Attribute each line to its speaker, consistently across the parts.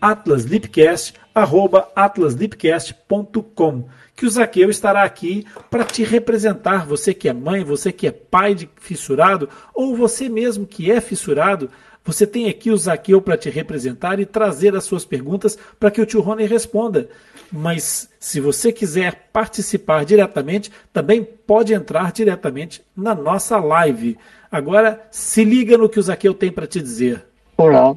Speaker 1: atlaslipcast@atlaslipcast.com que o Zaqueu estará aqui para te representar, você que é mãe, você que é pai de fissurado, ou você mesmo que é fissurado, você tem aqui o Zaqueu para te representar e trazer as suas perguntas para que o tio Rony responda. Mas se você quiser participar diretamente, também pode entrar diretamente na nossa live. Agora, se liga no que o Zaqueu tem para te dizer.
Speaker 2: Olá,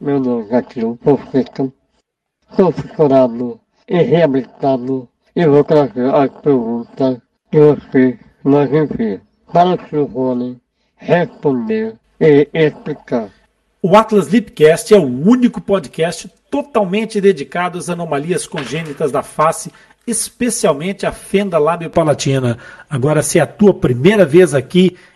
Speaker 2: meu nome é Zaqueu Fonseca, sou fissurado e reabilitado e vou trazer as perguntas que você nos envia para o. Rony responder e explicar.
Speaker 1: O Atlas Lipcast é o único podcast totalmente dedicado às anomalias congênitas da face, especialmente a fenda lábio-palatina. Agora, se é a tua primeira vez aqui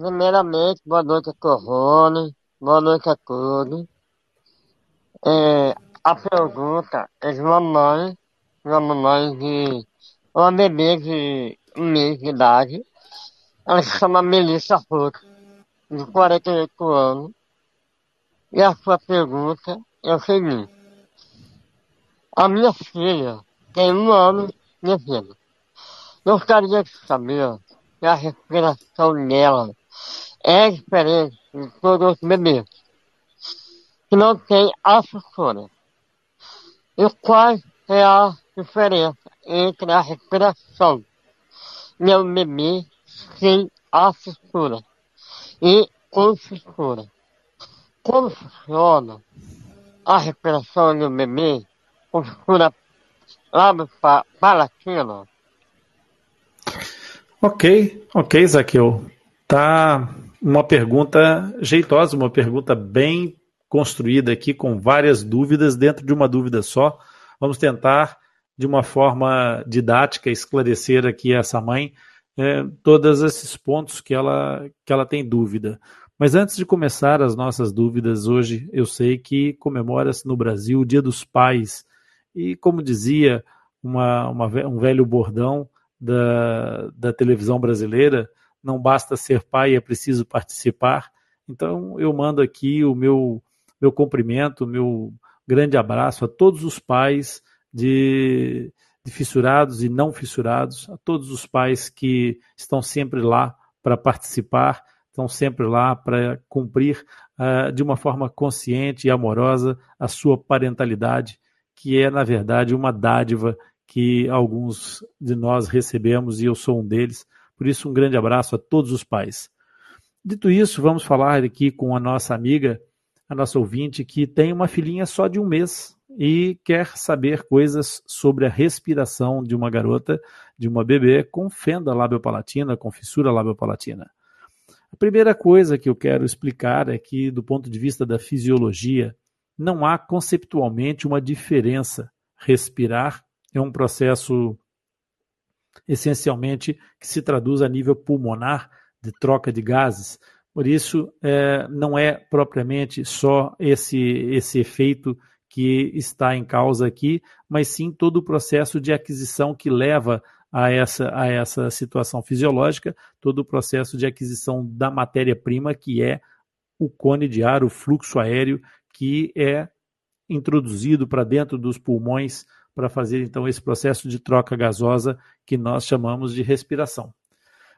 Speaker 2: Primeiramente, boa noite a Corrone, boa noite a todos. É, a pergunta é de uma mãe, uma mãe de uma bebê de um mês de idade. Ela se chama Melissa Ruth, de 48 anos. E a sua pergunta é o seguinte. A minha filha tem um ano de vida. Gostaria de saber se a respiração dela é diferente de todos os bebês que não tem a fissura. E qual é a diferença entre a respiração de um bebê sem a fissura e com fissura? Como funciona a respiração de um bebê com fissura lábio-palatina?
Speaker 1: Ok, ok, Zaqueu. Tá uma pergunta jeitosa, uma pergunta bem construída aqui, com várias dúvidas dentro de uma dúvida só. Vamos tentar, de uma forma didática, esclarecer aqui essa mãe é, todos esses pontos que ela, que ela tem dúvida. Mas antes de começar as nossas dúvidas, hoje eu sei que comemora-se no Brasil o Dia dos Pais. E, como dizia uma, uma, um velho bordão da, da televisão brasileira, não basta ser pai, é preciso participar. Então eu mando aqui o meu meu cumprimento, meu grande abraço a todos os pais de, de fissurados e não fissurados, a todos os pais que estão sempre lá para participar, estão sempre lá para cumprir uh, de uma forma consciente e amorosa a sua parentalidade, que é, na verdade, uma dádiva que alguns de nós recebemos e eu sou um deles. Por isso, um grande abraço a todos os pais. Dito isso, vamos falar aqui com a nossa amiga, a nossa ouvinte, que tem uma filhinha só de um mês e quer saber coisas sobre a respiração de uma garota, de uma bebê com fenda labiopalatina, com fissura labiopalatina. A primeira coisa que eu quero explicar é que, do ponto de vista da fisiologia, não há conceptualmente uma diferença. Respirar é um processo essencialmente que se traduz a nível pulmonar de troca de gases. Por isso, é, não é propriamente só esse, esse efeito que está em causa aqui, mas sim todo o processo de aquisição que leva a essa, a essa situação fisiológica, todo o processo de aquisição da matéria-prima, que é o cone de ar, o fluxo aéreo, que é introduzido para dentro dos pulmões para fazer então esse processo de troca gasosa que nós chamamos de respiração.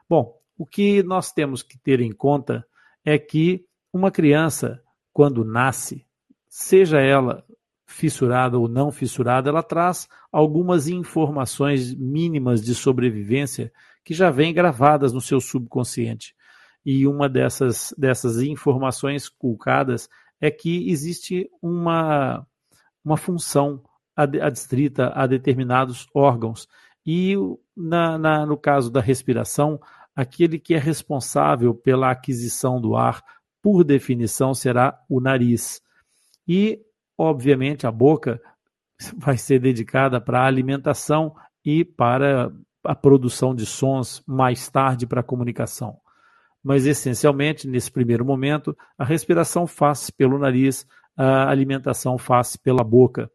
Speaker 1: Bom, o que nós temos que ter em conta é que uma criança, quando nasce, seja ela fissurada ou não fissurada, ela traz algumas informações mínimas de sobrevivência que já vêm gravadas no seu subconsciente. E uma dessas, dessas informações culcadas é que existe uma, uma função adstrita a determinados órgãos. E na, na, no caso da respiração, aquele que é responsável pela aquisição do ar, por definição, será o nariz. E, obviamente, a boca vai ser dedicada para a alimentação e para a produção de sons mais tarde para a comunicação. Mas, essencialmente, nesse primeiro momento, a respiração faz pelo nariz, a alimentação faz pela boca.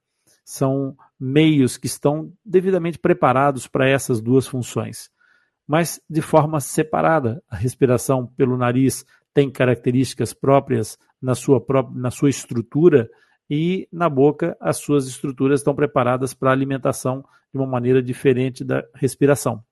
Speaker 1: São meios que estão devidamente preparados para essas duas funções, mas de forma separada. A respiração pelo nariz tem características próprias na sua, na sua estrutura e na boca as suas estruturas estão preparadas para a alimentação de uma maneira diferente da respiração.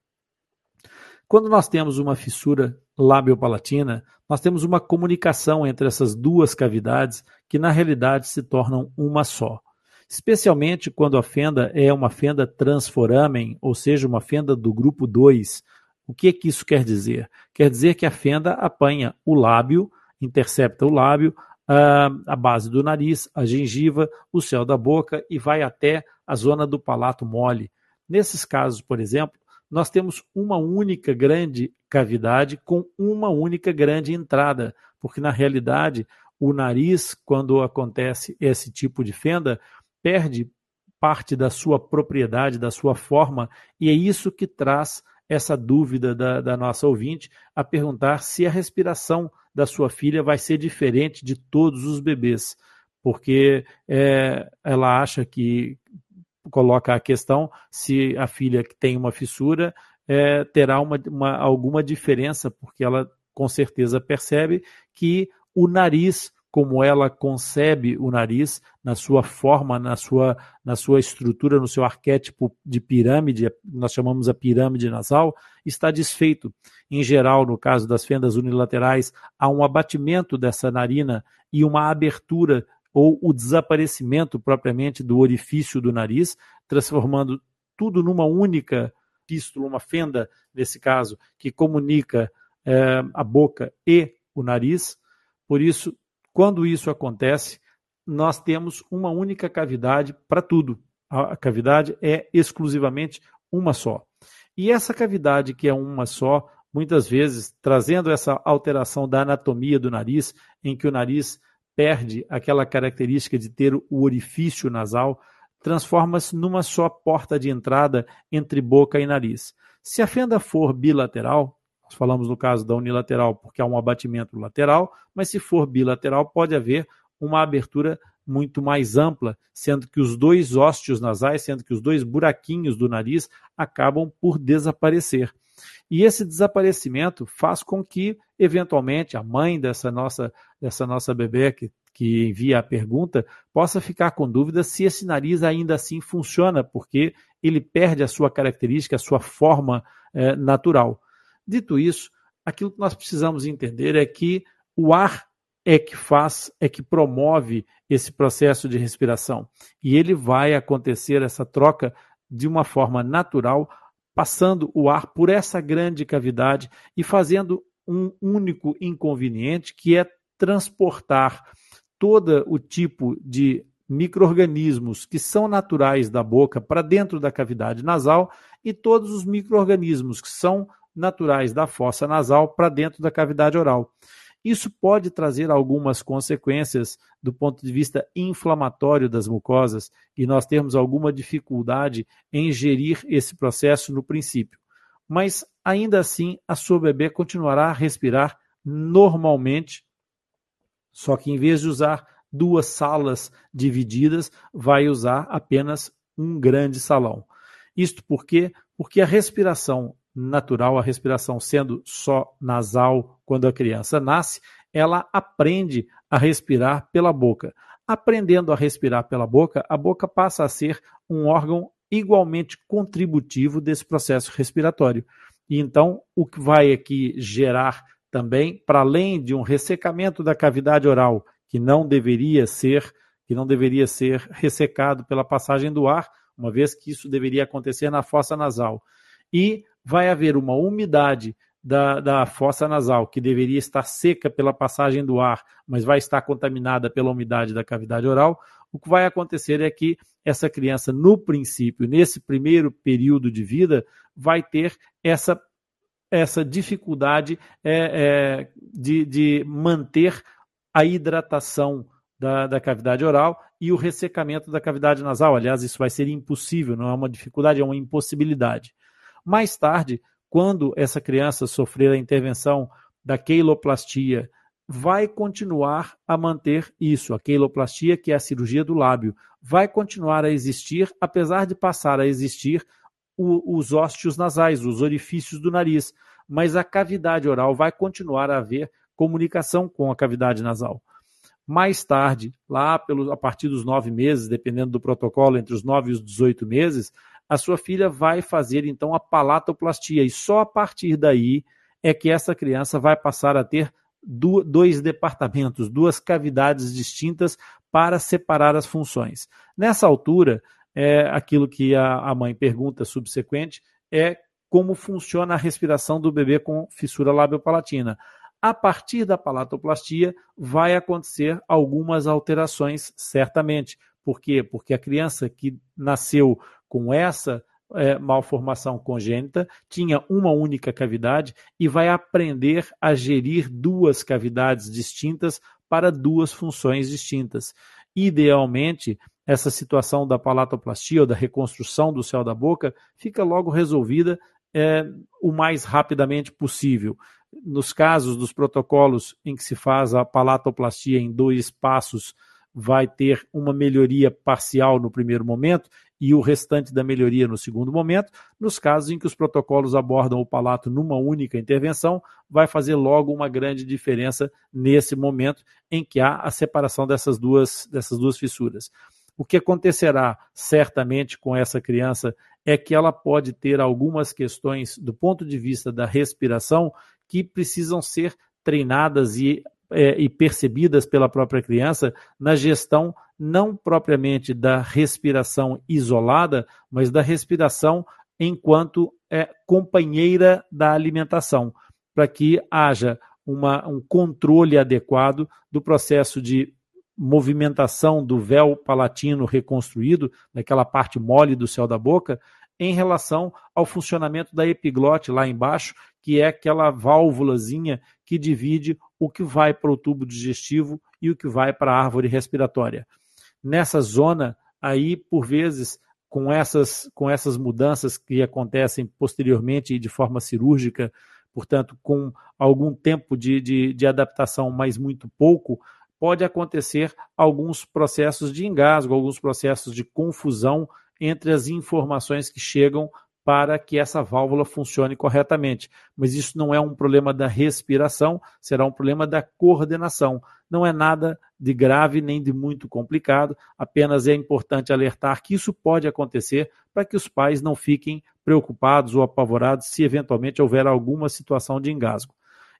Speaker 1: Quando nós temos uma fissura labiopalatina, nós temos uma comunicação entre essas duas cavidades que na realidade se tornam uma só. Especialmente quando a fenda é uma fenda transforamen, ou seja, uma fenda do grupo 2. O que, é que isso quer dizer? Quer dizer que a fenda apanha o lábio, intercepta o lábio, a, a base do nariz, a gengiva, o céu da boca e vai até a zona do palato mole. Nesses casos, por exemplo, nós temos uma única grande cavidade com uma única grande entrada, porque na realidade o nariz, quando acontece esse tipo de fenda, perde parte da sua propriedade, da sua forma, e é isso que traz essa dúvida da, da nossa ouvinte a perguntar se a respiração da sua filha vai ser diferente de todos os bebês, porque é, ela acha que coloca a questão se a filha que tem uma fissura é, terá uma, uma, alguma diferença, porque ela com certeza percebe que o nariz como ela concebe o nariz na sua forma, na sua, na sua estrutura, no seu arquétipo de pirâmide, nós chamamos a pirâmide nasal, está desfeito. Em geral, no caso das fendas unilaterais, há um abatimento dessa narina e uma abertura ou o desaparecimento propriamente do orifício do nariz, transformando tudo numa única pístula, uma fenda, nesse caso, que comunica é, a boca e o nariz. Por isso, quando isso acontece, nós temos uma única cavidade para tudo. A cavidade é exclusivamente uma só. E essa cavidade, que é uma só, muitas vezes trazendo essa alteração da anatomia do nariz, em que o nariz perde aquela característica de ter o orifício nasal, transforma-se numa só porta de entrada entre boca e nariz. Se a fenda for bilateral, nós falamos no caso da unilateral porque há um abatimento lateral, mas se for bilateral, pode haver uma abertura muito mais ampla, sendo que os dois ósteos nasais, sendo que os dois buraquinhos do nariz acabam por desaparecer. E esse desaparecimento faz com que, eventualmente, a mãe dessa nossa, dessa nossa bebê que, que envia a pergunta possa ficar com dúvida se esse nariz ainda assim funciona, porque ele perde a sua característica, a sua forma eh, natural. Dito isso, aquilo que nós precisamos entender é que o ar é que faz, é que promove esse processo de respiração. E ele vai acontecer essa troca de uma forma natural, passando o ar por essa grande cavidade e fazendo um único inconveniente, que é transportar todo o tipo de microorganismos que são naturais da boca para dentro da cavidade nasal e todos os microorganismos que são naturais da fossa nasal para dentro da cavidade oral. Isso pode trazer algumas consequências do ponto de vista inflamatório das mucosas e nós temos alguma dificuldade em gerir esse processo no princípio. Mas ainda assim, a sua bebê continuará a respirar normalmente, só que em vez de usar duas salas divididas, vai usar apenas um grande salão. Isto por quê? Porque a respiração natural, a respiração sendo só nasal quando a criança nasce, ela aprende a respirar pela boca. aprendendo a respirar pela boca, a boca passa a ser um órgão igualmente contributivo desse processo respiratório. E então, o que vai aqui gerar também, para além de um ressecamento da cavidade oral, que não deveria ser, que não deveria ser ressecado pela passagem do ar, uma vez que isso deveria acontecer na fossa nasal. E vai haver uma umidade da, da fossa nasal, que deveria estar seca pela passagem do ar, mas vai estar contaminada pela umidade da cavidade oral, o que vai acontecer é que essa criança, no princípio, nesse primeiro período de vida, vai ter essa, essa dificuldade é, é, de, de manter a hidratação da, da, cavidade oral e o ressecamento da cavidade nasal. Aliás, isso vai ser impossível, não é uma dificuldade, é uma impossibilidade. Mais tarde, quando essa criança sofrer a intervenção da queiloplastia, vai continuar a manter isso. A queiloplastia, que é a cirurgia do lábio, vai continuar a existir, apesar de passar a existir o, os ósteos nasais, os orifícios do nariz. Mas a cavidade oral vai continuar a haver comunicação com a cavidade nasal. Mais tarde, lá pelo, a partir dos nove meses, dependendo do protocolo, entre os nove e os 18 meses, a sua filha vai fazer então a palatoplastia e só a partir daí é que essa criança vai passar a ter dois departamentos, duas cavidades distintas para separar as funções. Nessa altura, é, aquilo que a, mãe pergunta subsequente é como funciona a respiração do bebê com fissura labiopalatina. A partir da palatoplastia, vai acontecer algumas alterações, certamente. Por quê? Porque a criança que nasceu com essa é, malformação congênita tinha uma única cavidade e vai aprender a gerir duas cavidades distintas para duas funções distintas. Idealmente, essa situação da palatoplastia ou da reconstrução do céu da boca fica logo resolvida é, o mais rapidamente possível. Nos casos dos protocolos em que se faz a palatoplastia em dois passos, vai ter uma melhoria parcial no primeiro momento e o restante da melhoria no segundo momento. Nos casos em que os protocolos abordam o palato numa única intervenção, vai fazer logo uma grande diferença nesse momento em que há a separação dessas duas, dessas duas fissuras. O que acontecerá certamente com essa criança é que ela pode ter algumas questões do ponto de vista da respiração que precisam ser treinadas e é, e percebidas pela própria criança na gestão não propriamente da respiração isolada, mas da respiração enquanto é, companheira da alimentação, para que haja uma, um controle adequado do processo de movimentação do véu palatino reconstruído, daquela parte mole do céu da boca, em relação ao funcionamento da epiglote lá embaixo, que é aquela válvulazinha que divide o que vai para o tubo digestivo e o que vai para a árvore respiratória. Nessa zona, aí, por vezes, com essas, com essas mudanças que acontecem posteriormente e de forma cirúrgica, portanto, com algum tempo de, de, de adaptação, mas muito pouco, pode acontecer alguns processos de engasgo, alguns processos de confusão entre as informações que chegam para que essa válvula funcione corretamente. Mas isso não é um problema da respiração, será um problema da coordenação. Não é nada de grave nem de muito complicado, apenas é importante alertar que isso pode acontecer para que os pais não fiquem preocupados ou apavorados se eventualmente houver alguma situação de engasgo.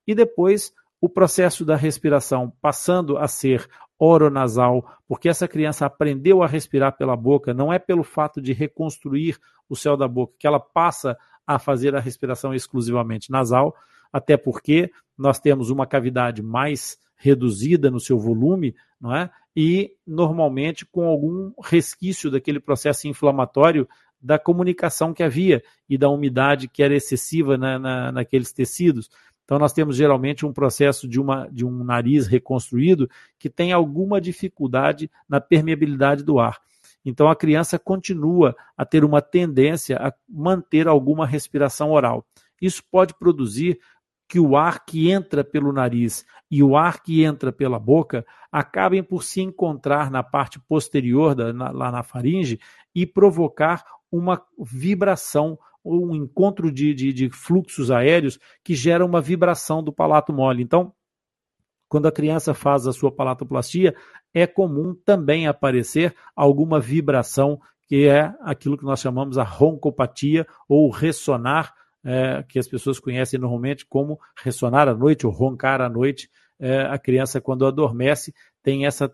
Speaker 1: E depois, o processo da respiração passando a ser oronasal, porque essa criança aprendeu a respirar pela boca, não é pelo fato de reconstruir o céu da boca que ela passa a fazer a respiração exclusivamente nasal, até porque nós temos uma cavidade mais reduzida no seu volume, não é? E normalmente com algum resquício daquele processo inflamatório da comunicação que havia e da umidade que era excessiva na, na, naqueles tecidos. Então, nós temos geralmente um processo de, uma, de um nariz reconstruído que tem alguma dificuldade na permeabilidade do ar. Então, a criança continua a ter uma tendência a manter alguma respiração oral. Isso pode produzir que o ar que entra pelo nariz e o ar que entra pela boca acabem por se encontrar na parte posterior, da, na, lá na faringe, e provocar uma vibração um encontro de, de, de fluxos aéreos que gera uma vibração do palato mole. Então, quando a criança faz a sua palatoplastia, é comum também aparecer alguma vibração, que é aquilo que nós chamamos a roncopatia ou ressonar, é, que as pessoas conhecem normalmente como ressonar à noite ou roncar à noite. É, a criança, quando adormece, tem essa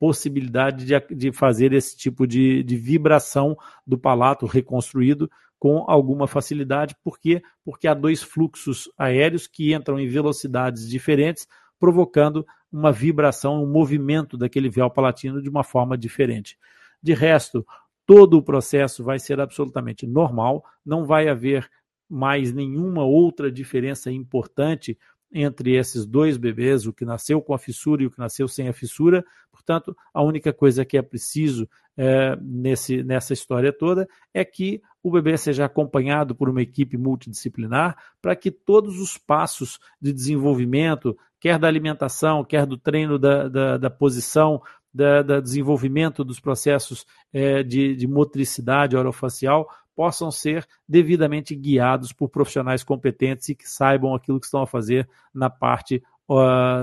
Speaker 1: possibilidade de, de fazer esse tipo de, de vibração do palato reconstruído com alguma facilidade. Por quê? Porque há dois fluxos aéreos que entram em velocidades diferentes, provocando uma vibração, um movimento daquele véu palatino de uma forma diferente. De resto, todo o processo vai ser absolutamente normal, não vai haver mais nenhuma outra diferença importante entre esses dois bebês, o que nasceu com a fissura e o que nasceu sem a fissura. Portanto, a única coisa que é preciso é, nesse, nessa história toda é que o bebê seja acompanhado por uma equipe multidisciplinar para que todos os passos de desenvolvimento, quer da alimentação, quer do treino da, da, da posição, da, da, desenvolvimento dos processos é, de, de motricidade orofacial, possam ser devidamente guiados por profissionais competentes e que saibam aquilo que estão a fazer na parte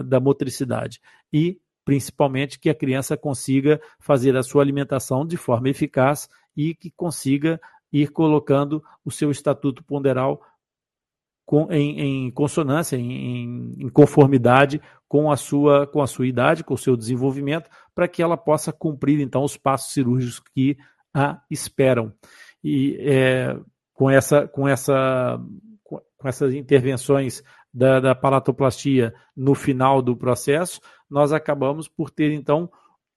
Speaker 1: da motricidade. E, principalmente, que a criança consiga fazer a sua alimentação de forma eficaz e que consiga ir colocando o seu estatuto ponderal com, em, em, consonância, em, em, conformidade com a, sua, com a sua idade, com o seu desenvolvimento, para que ela possa cumprir então os passos cirúrgicos que a esperam. E é, com, essa, com, essa, com essas intervenções da, da palatoplastia no final do processo, nós acabamos por ter então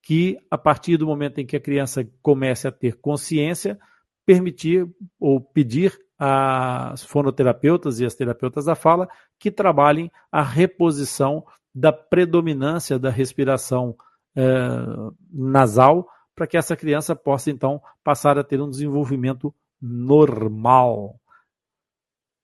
Speaker 1: que, a partir do momento em que a criança comece a ter consciência, permitir ou pedir às fonoterapeutas e às terapeutas da fala que trabalhem a reposição da predominância da respiração eh, nasal para que essa criança possa então passar a ter um desenvolvimento normal.